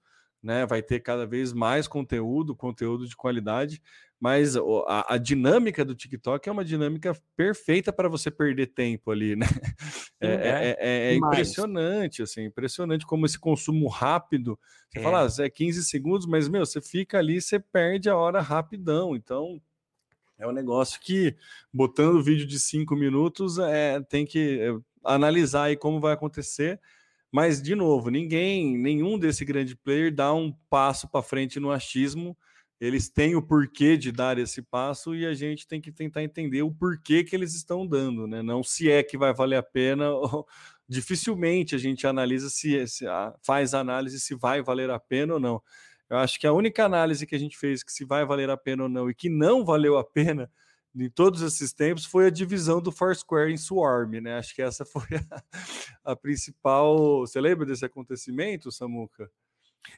Né? Vai ter cada vez mais conteúdo, conteúdo de qualidade, mas a, a, dinâmica do TikTok é uma dinâmica perfeita para você perder tempo ali, né? É, é, é, é, é impressionante, assim, impressionante como esse consumo rápido. Você fala, ah, é 15 segundos, mas meu, você fica ali, você perde a hora rapidão. Então, é um negócio que, botando vídeo de 5 minutos, é, tem que é, analisar aí como vai acontecer. Mas, de novo, ninguém, nenhum desse grande player dá um passo para frente no achismo eles têm o porquê de dar esse passo e a gente tem que tentar entender o porquê que eles estão dando, né? Não se é que vai valer a pena. Ou... Dificilmente a gente analisa se, se faz análise se vai valer a pena ou não. Eu acho que a única análise que a gente fez que se vai valer a pena ou não e que não valeu a pena em todos esses tempos foi a divisão do Foursquare em Swarm, né? Acho que essa foi a, a principal. Você lembra desse acontecimento, Samuca?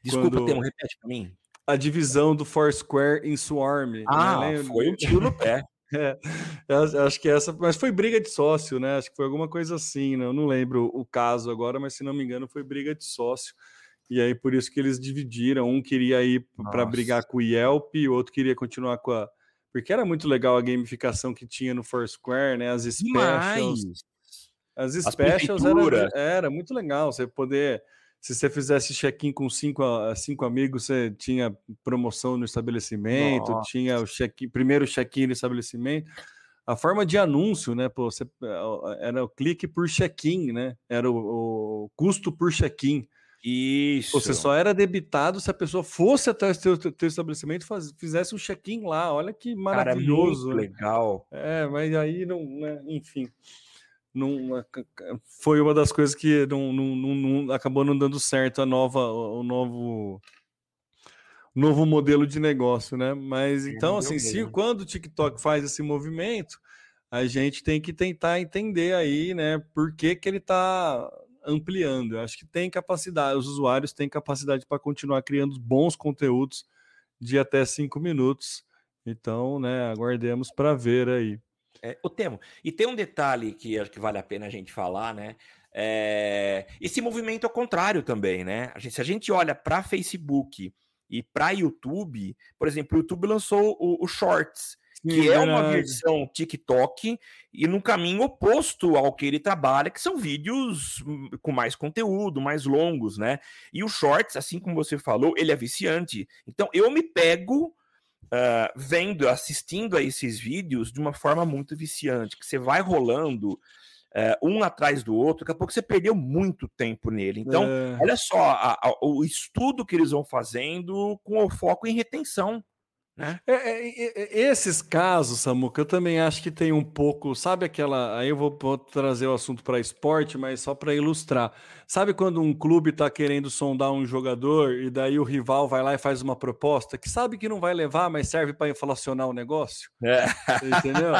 Desculpa, Quando... um repete para mim. a divisão do Foursquare em Swarm. Né? Ah, né? foi um tiro no pé. É, acho que essa, mas foi briga de sócio, né? Acho que foi alguma coisa assim, né? Eu não lembro o caso agora, mas se não me engano foi briga de sócio. E aí por isso que eles dividiram. Um queria ir para brigar com o Yelp, o outro queria continuar com a. Porque era muito legal a gamificação que tinha no Foursquare, né? As specials. Demais. As specials era, era muito legal você poder se você fizesse check-in com cinco, cinco amigos, você tinha promoção no estabelecimento, Nossa. tinha o check primeiro check-in no estabelecimento. A forma de anúncio, né? Pô, você, era o clique por check-in, né? Era o, o custo por check-in. Isso. Você só era debitado se a pessoa fosse até o teu, teu estabelecimento e faz, fizesse um check-in lá. Olha que maravilhoso. Cara, é legal. É, mas aí não, né? enfim não, foi uma das coisas que não, não, não, acabou não dando certo a nova, o novo novo modelo de negócio, né? Mas então, assim, se quando o TikTok faz esse movimento, a gente tem que tentar entender aí, né, por que, que ele está ampliando. Eu acho que tem capacidade, os usuários têm capacidade para continuar criando bons conteúdos de até cinco minutos. Então, né, aguardemos para ver aí. É, o Temo, e tem um detalhe que acho que vale a pena a gente falar, né? É, esse movimento ao contrário também, né? A gente, se a gente olha para Facebook e para YouTube, por exemplo, o YouTube lançou o, o Shorts, que Sim, é uma versão TikTok e no caminho oposto ao que ele trabalha, que são vídeos hum, com mais conteúdo, mais longos, né? E o Shorts, assim como você falou, ele é viciante. Então eu me pego uh, vendo, assistindo a esses vídeos de uma forma muito viciante, que você vai rolando uh, um atrás do outro, daqui a pouco você perdeu muito tempo nele. Então, é... olha só a, a, o estudo que eles vão fazendo com o foco em retenção. Né? É, é, é, esses casos, Samuca, eu também acho que tem um pouco, sabe aquela. Aí eu vou, vou trazer o assunto para esporte, mas só para ilustrar. Sabe quando um clube está querendo sondar um jogador e daí o rival vai lá e faz uma proposta que sabe que não vai levar, mas serve para inflacionar o negócio? É. Entendeu?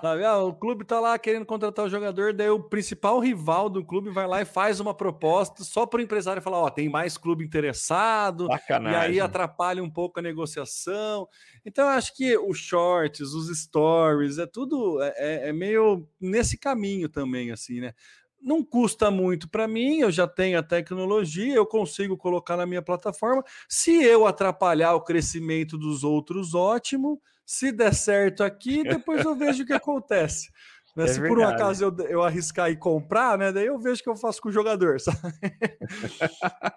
sabe? Ah, o clube está lá querendo contratar o jogador, daí o principal rival do clube vai lá e faz uma proposta só para o empresário falar: Ó, tem mais clube interessado, e aí atrapalha um pouco a negociação. Então, eu acho que os shorts, os stories, é tudo é, é, é meio nesse caminho também, assim, né? não custa muito para mim, eu já tenho a tecnologia, eu consigo colocar na minha plataforma. Se eu atrapalhar o crescimento dos outros, ótimo. Se der certo aqui, depois eu vejo o que acontece. Né? É Se verdade. por um acaso eu, eu arriscar e comprar, né? Daí eu vejo o que eu faço com o jogador, sabe?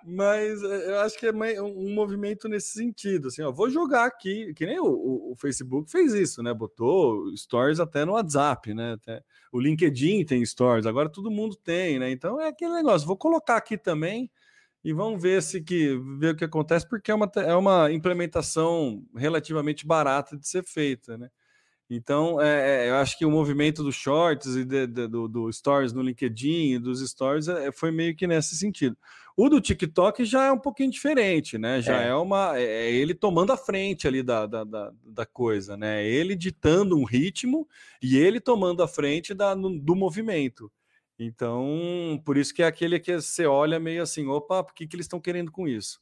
Mas eh, eu acho que é um movimento nesse sentido. Assim, ó, vou jogar aqui, que nem o, o, o, Facebook fez isso, né? Botou stories até no WhatsApp, né? Até, o LinkedIn tem stories, agora todo mundo tem, né? Então é aquele negócio, vou colocar aqui também e vamos ver se que ver o que acontece, porque é uma, é uma implementação relativamente barata de ser feita, né? Então, é, é, eu acho que o movimento dos shorts e de, de, do, do, stories no LinkedIn e dos stories é, foi meio que nesse sentido. O do TikTok já é um pouquinho diferente, né? Já é, é uma. É, é ele tomando a frente ali da, da, da, da, coisa, né? Ele ditando um ritmo e ele tomando a frente da, do movimento. Então, por isso que é aquele que você olha meio assim, opa, por que, que eles estão querendo com isso?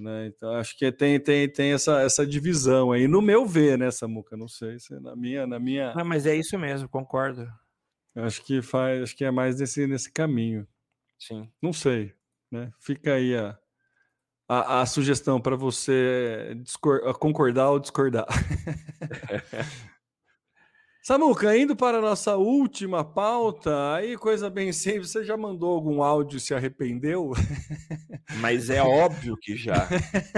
Né? Então acho que tem, tem, tem essa, essa divisão aí, no meu ver, né, Samuca? Não sei se na minha, na minha. Ah, mas é isso mesmo, concordo. Acho que faz, acho que é mais nesse, nesse caminho. Sim. Não sei, né? Fica aí a, a, a sugestão para você concordar ou discordar. Samuca, indo para a nossa última pauta, aí coisa bem simples, você já mandou algum áudio e se arrependeu? Mas é óbvio que já.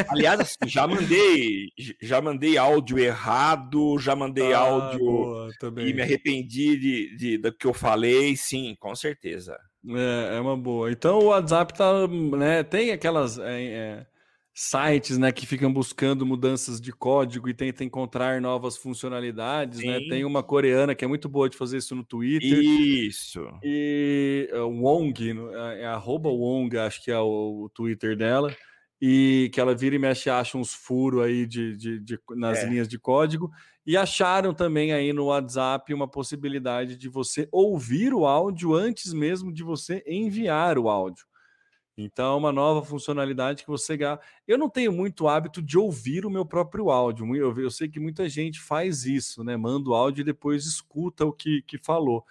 Aliás, assim, já mandei, já mandei áudio errado, já mandei ah, áudio boa, e me arrependi de, de, do que eu falei, sim, com certeza. É, é uma boa. Então o WhatsApp tá, né, tem aquelas é, é sites né, que ficam buscando mudanças de código e tentam encontrar novas funcionalidades. Né? Tem uma coreana que é muito boa de fazer isso no Twitter. Isso. E uh, Wong, é, é arroba Wong, acho que é o, o, Twitter dela. E que ela vira e mexe, acha uns furos aí de, de, de nas é. linhas de código. E acharam também aí no WhatsApp uma possibilidade de você ouvir o áudio antes mesmo de você enviar o áudio. Então, é uma nova funcionalidade que você ganha. Eu não tenho muito hábito de ouvir o meu próprio áudio. Eu, eu sei que muita gente faz isso, né? Manda o áudio e depois escuta o que, que falou.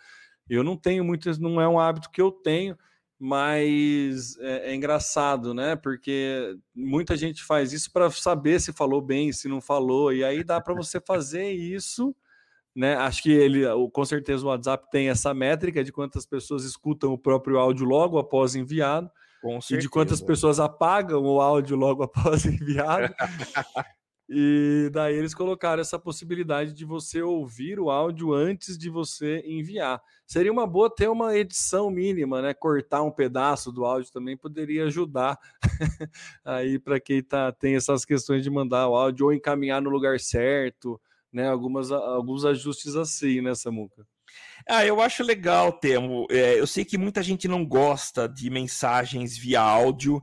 Eu não tenho muito, não é um hábito que eu tenho, mas é, é engraçado, né? Porque muita gente faz isso para saber se falou bem, se não falou, e aí dá para você fazer isso né? Acho que ele, com certeza, o WhatsApp tem essa métrica de quantas pessoas escutam o próprio áudio logo após enviado e de quantas pessoas apagam o áudio logo após enviado. e daí eles colocaram essa possibilidade de você ouvir o áudio antes de você enviar. Seria uma boa ter uma edição mínima, né? Cortar um pedaço do áudio também poderia ajudar aí para quem tá, tem essas questões de mandar o áudio ou encaminhar no lugar certo né? Algumas, alguns ajustes assim, né, Samuca? Ah, eu acho legal, Temo. É, eu sei que muita gente não gosta de mensagens via áudio.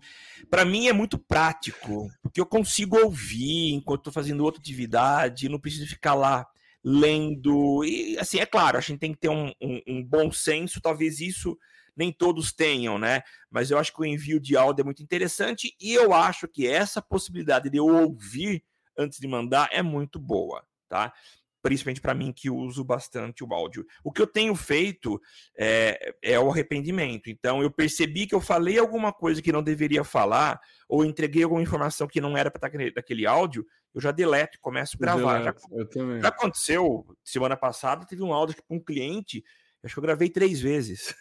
Para mim é muito prático, porque eu consigo ouvir enquanto estou fazendo outra atividade, não preciso ficar lá lendo. E assim, é claro, a gente tem que ter um, um, um bom senso, talvez isso nem todos tenham, né? Mas eu acho que o envio de áudio é muito interessante e eu acho que essa possibilidade de eu ouvir antes de mandar é muito boa tá? Principalmente para mim que uso bastante o áudio. O que eu tenho feito é, é o arrependimento. Então, eu percebi que eu falei alguma coisa que não deveria falar, ou entreguei alguma informação que não era para estar naquele áudio, eu já deleto e começo a gravar. Já, já, aconteceu semana passada, teve um áudio para um cliente, acho que eu gravei três vezes.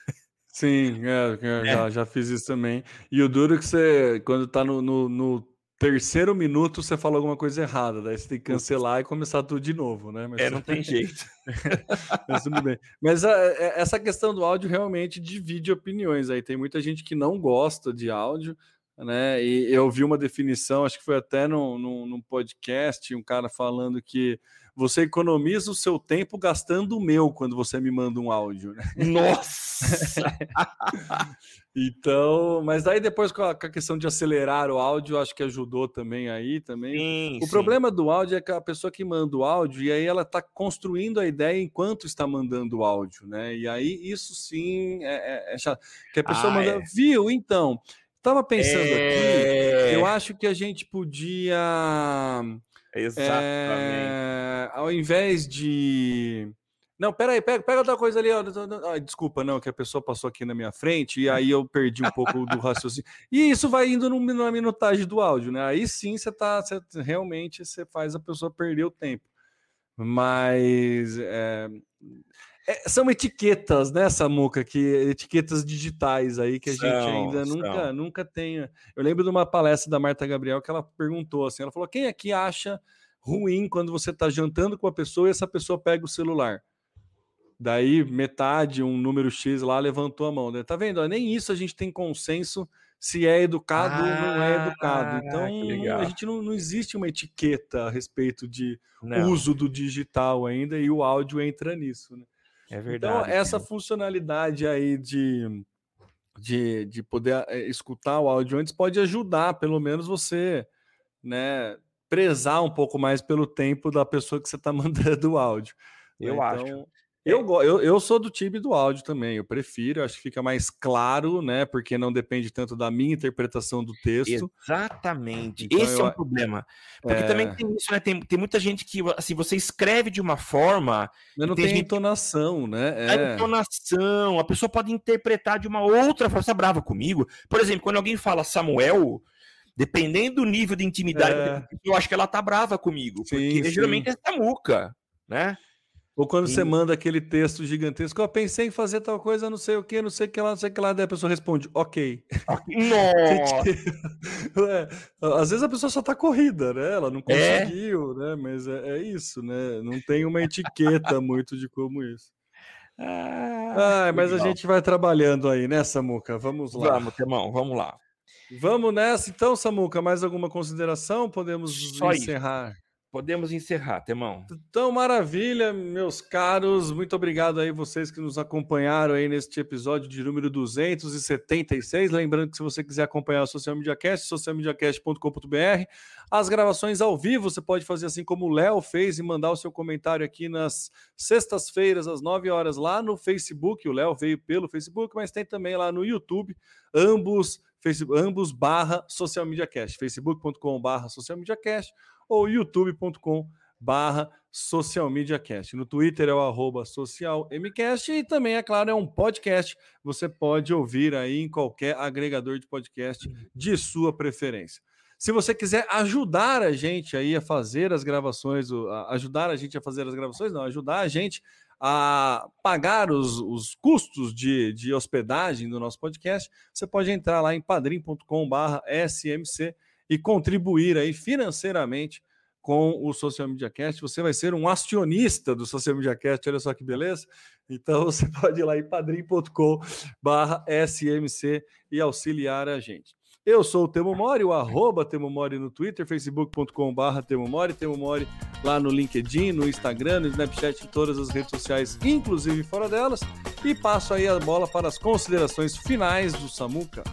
Sim, é, é. Já, já, fiz isso também. E o duro é que você, quando tá no, no, no terceiro minuto você falou alguma coisa errada, daí você tem que cancelar e começar tudo de novo, né? Mas, é, não tem jeito. Mas tudo bem. Mas a, ah, é, essa questão do áudio realmente divide opiniões aí. Tem muita gente que não gosta de áudio, né? E eu vi uma definição, acho que foi até num, num, num podcast, um cara falando que você economiza o seu tempo gastando o meu quando você me manda um áudio. Né? Nossa! então, mas aí depois com a, com a, questão de acelerar o áudio, acho que ajudou também aí também. Sim, o sim. problema do áudio é que a pessoa que manda o áudio e aí ela está construindo a ideia enquanto está mandando o áudio, né? E aí isso sim é, é, é chato. Que a pessoa ah, manda, é. viu? Então, estava pensando aqui, eu é. acho que a gente podia Exatamente. É, ao invés de. Não, peraí, pega, pega outra coisa ali. Ó. Ah, desculpa, não, que a pessoa passou aqui na minha frente e aí eu perdi um pouco do raciocínio. E isso vai indo no, na minutagem do áudio, né? Aí sim você tá. Você, realmente você faz a pessoa perder o tempo. Mas. É, é, são etiquetas, né, Samuca? Que, etiquetas digitais aí que a são, gente ainda são. nunca, nunca tem. Eu lembro de uma palestra da Marta Gabriel que ela perguntou assim: ela falou, quem aqui acha ruim quando você está jantando com a pessoa e essa pessoa pega o celular? Daí metade, um número X lá, levantou a mão. Né? Tá vendo? Nem isso a gente tem consenso se é educado ah, ou não é educado. Então, a gente não, não existe uma etiqueta a respeito de não. uso do digital ainda, e o áudio entra nisso. Né? É então, verdade. Então, essa funcionalidade aí de, de, de poder eh, escutar o áudio antes pode ajudar, pelo menos, você, né, prezar um pouco mais pelo tempo da pessoa que você está mandando o áudio. Né? Eu então, acho. Eu, eu, eu sou do time do áudio também, eu prefiro, acho que fica mais claro, né? Porque não depende tanto da minha interpretação do texto. Exatamente. Então, Esse eu, é um problema. Porque é... também tem isso, né? Tem, tem muita gente que, assim, você escreve de uma forma. Mas não tem, tem gente... entonação, né? É. A entonação, a pessoa pode interpretar de uma outra forma. Você tá brava comigo? Por exemplo, quando alguém fala Samuel, dependendo do nível de intimidade, é... eu acho que ela tá brava comigo. Sim, porque sim. geralmente é Samuca, né? Ou quando você manda aquele texto gigantesco, eu pensei em fazer tal coisa, não sei o que, não sei o que lá, não sei o que lá, daí a pessoa responde, ok. Nossa! é, às vezes a pessoa só tá corrida, né? Ela não é? conseguiu, é? né? Mas é, é, isso, né? Não tem uma etiqueta muito de como isso. Ah, ah mas legal. a gente vai trabalhando aí, né, Samuca? Vamos lá. Vamos, Temão, vamos lá. Vamos nessa então, Samuca. Mais alguma consideração? Podemos Só encerrar. Isso podemos encerrar, Temão. Então, maravilha, meus caros. Muito obrigado aí vocês que nos acompanharam aí neste episódio de número 276. Lembrando que se você quiser acompanhar o Social Media Cast, socialmediacast.com.br, as gravações ao vivo, você pode fazer assim como o Léo fez e mandar o seu comentário aqui nas sextas-feiras às 9 horas lá no Facebook. O Léo veio pelo Facebook, mas tem também lá no YouTube. Ambos Facebook, ambos barra Social Media Cast, facebook.com barra Social Media Cast ou youtube.com barra Social Media Cast. No Twitter é o arroba e também, é claro, é um podcast. Você pode ouvir aí em qualquer agregador de podcast de sua preferência. Se você quiser ajudar a gente aí a fazer as gravações, ajudar a gente a fazer as gravações, não, ajudar a gente a pagar os, os custos de, de hospedagem do nosso podcast, você pode entrar lá em padrim.com/smc e contribuir aí financeiramente com o Social Media Cast. Você vai ser um acionista do Social Media Cast, olha só que beleza. Então você pode ir lá em padrim.com/smc e auxiliar a gente. Eu sou o Temo Mori, o arroba Temo Mori no Twitter, facebook.com.br Temo Mori, Temo Mori lá no LinkedIn, no Instagram, no Snapchat, em todas as redes sociais, inclusive fora delas. E passo aí a bola para as considerações finais do Samuca.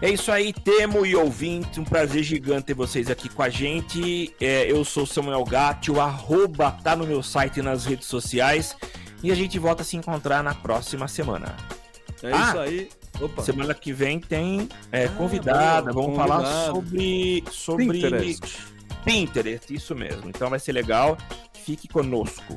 É isso aí, Temo e ouvinte, um prazer gigante ter vocês aqui com a gente. É, eu sou Samuel Gatti, o arroba tá no meu site e nas redes sociais. E a gente volta a se encontrar na próxima semana. É ah, isso aí. Opa. Semana que vem tem é, ah, convidada. Vamos convidado. falar sobre, sobre Pinterest. Pinterest, isso mesmo. Então vai ser legal. Fique conosco.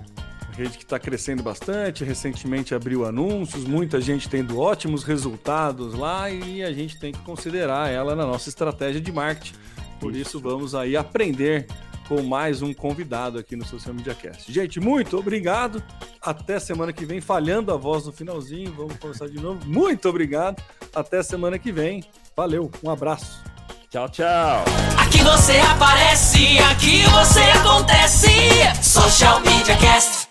Rede que está crescendo bastante, recentemente abriu anúncios, muita gente tendo ótimos resultados lá e a gente tem que considerar ela na nossa estratégia de marketing. Por isso, isso vamos aí aprender com mais um convidado aqui no Social Media Cast. Gente, muito obrigado. Até semana que vem, falhando a voz no finalzinho. Vamos começar de novo. Muito obrigado. Até semana que vem. Valeu, um abraço. Tchau, tchau. Aqui você aparece, aqui você acontece. Social Media Cast.